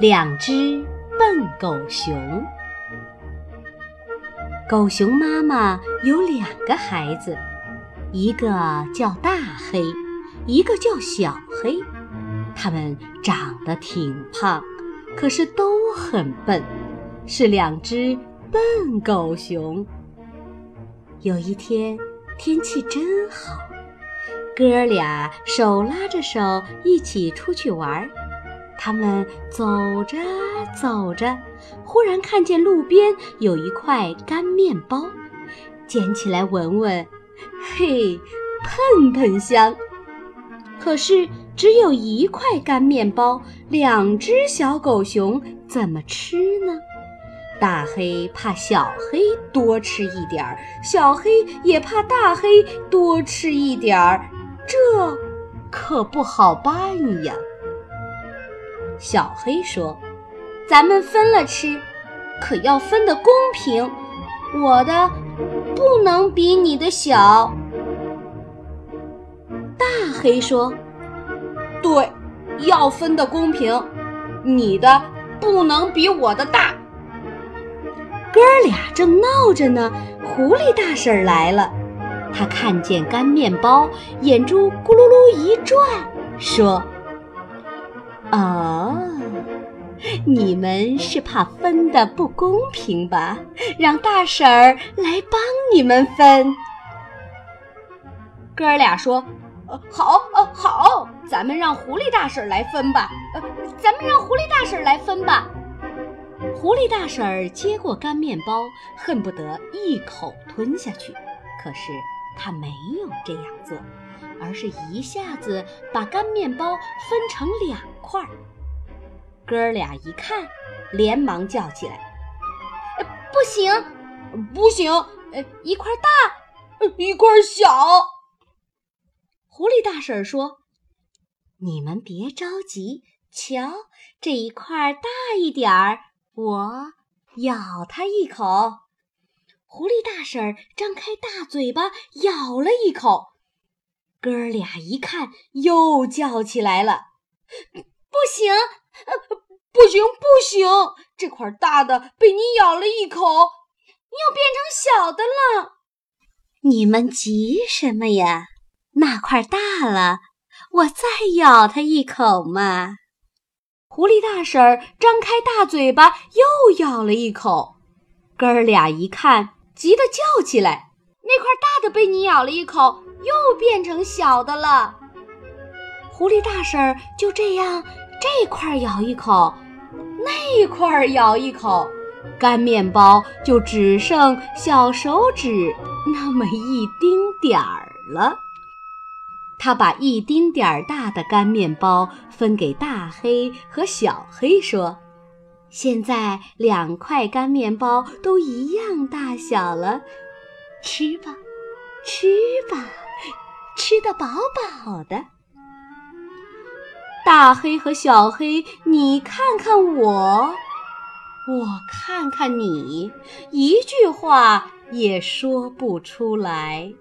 两只笨狗熊。狗熊妈妈有两个孩子，一个叫大黑，一个叫小黑。它们长得挺胖，可是都很笨，是两只笨狗熊。有一天，天气真好，哥俩手拉着手一起出去玩儿。他们走着走着，忽然看见路边有一块干面包，捡起来闻闻，嘿，喷喷香。可是只有一块干面包，两只小狗熊怎么吃呢？大黑怕小黑多吃一点儿，小黑也怕大黑多吃一点儿，这可不好办呀。小黑说：“咱们分了吃，可要分得公平。我的不能比你的小。”大黑说：“对，要分得公平。你的不能比我的大。”哥俩正闹着呢，狐狸大婶来了。他看见干面包，眼珠咕噜噜一转，说。哦，你们是怕分的不公平吧？让大婶儿来帮你们分。哥俩说：“呃，好，呃，好，咱们让狐狸大婶儿来分吧。呃，咱们让狐狸大婶儿来分吧。”狐狸大婶儿接过干面包，恨不得一口吞下去，可是她没有这样做。而是一下子把干面包分成两块儿，哥俩一看，连忙叫起来：“不行，不行！呃，一块大，一块小。”狐狸大婶说：“你们别着急，瞧这一块大一点儿，我咬它一口。”狐狸大婶张开大嘴巴咬了一口。哥俩一看，又叫起来了：“不行，不行，不行！这块大的被你咬了一口，又变成小的了。你们急什么呀？那块大了，我再咬它一口嘛。”狐狸大婶儿张开大嘴巴，又咬了一口。哥俩一看，急得叫起来：“那块大的被你咬了一口！”又变成小的了。狐狸大婶就这样，这块咬一口，那块咬一口，干面包就只剩小手指那么一丁点儿了。他把一丁点儿大的干面包分给大黑和小黑，说：“现在两块干面包都一样大小了，吃吧，吃吧。”吃得饱饱的。大黑和小黑你看看我我看看你一句话也说不出来。